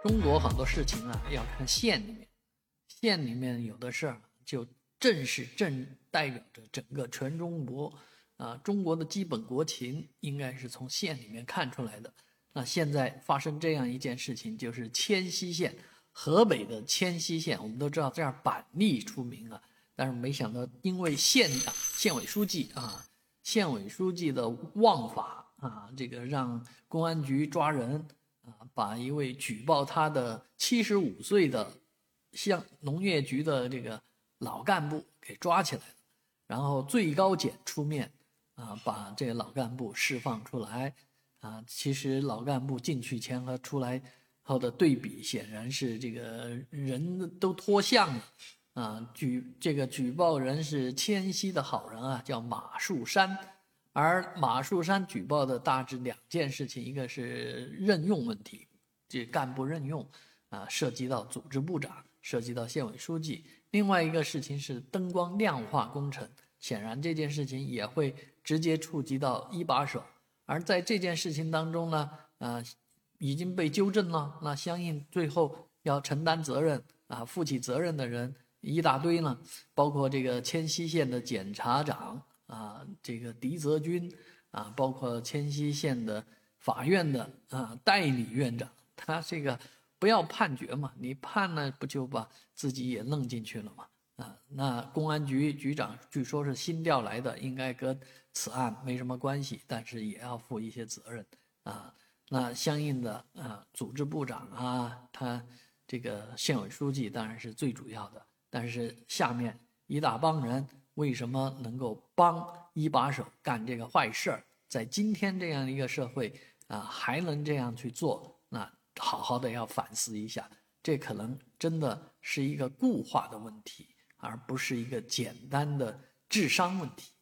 中国很多事情啊，要看县里面，县里面有的事儿就正是正代表着整个全中国啊。中国的基本国情应该是从县里面看出来的。那现在发生这样一件事情，就是迁西县，河北的迁西县，我们都知道这样板栗出名啊，但是没想到因为县长、县委书记啊，县委书记的妄法啊，这个让公安局抓人。啊，把一位举报他的七十五岁的乡农业局的这个老干部给抓起来，然后最高检出面啊，把这个老干部释放出来啊。其实老干部进去前和出来后的对比，显然是这个人都脱相了啊。举这个举报人是迁西的好人啊，叫马树山。而马树山举报的大致两件事情，一个是任用问题，这干部任用啊，涉及到组织部长，涉及到县委书记；另外一个事情是灯光亮化工程，显然这件事情也会直接触及到一把手。而在这件事情当中呢，呃，已经被纠正了，那相应最后要承担责任啊，负起责任的人一大堆呢，包括这个迁西县的检察长。啊，这个狄泽军啊，包括迁西县的法院的啊代理院长，他这个不要判决嘛，你判了不就把自己也弄进去了嘛？啊，那公安局局长据说是新调来的，应该跟此案没什么关系，但是也要负一些责任啊。那相应的啊，组织部长啊，他这个县委书记当然是最主要的，但是下面一大帮人。为什么能够帮一把手干这个坏事儿？在今天这样一个社会啊，还能这样去做，那好好的要反思一下。这可能真的是一个固化的问题，而不是一个简单的智商问题。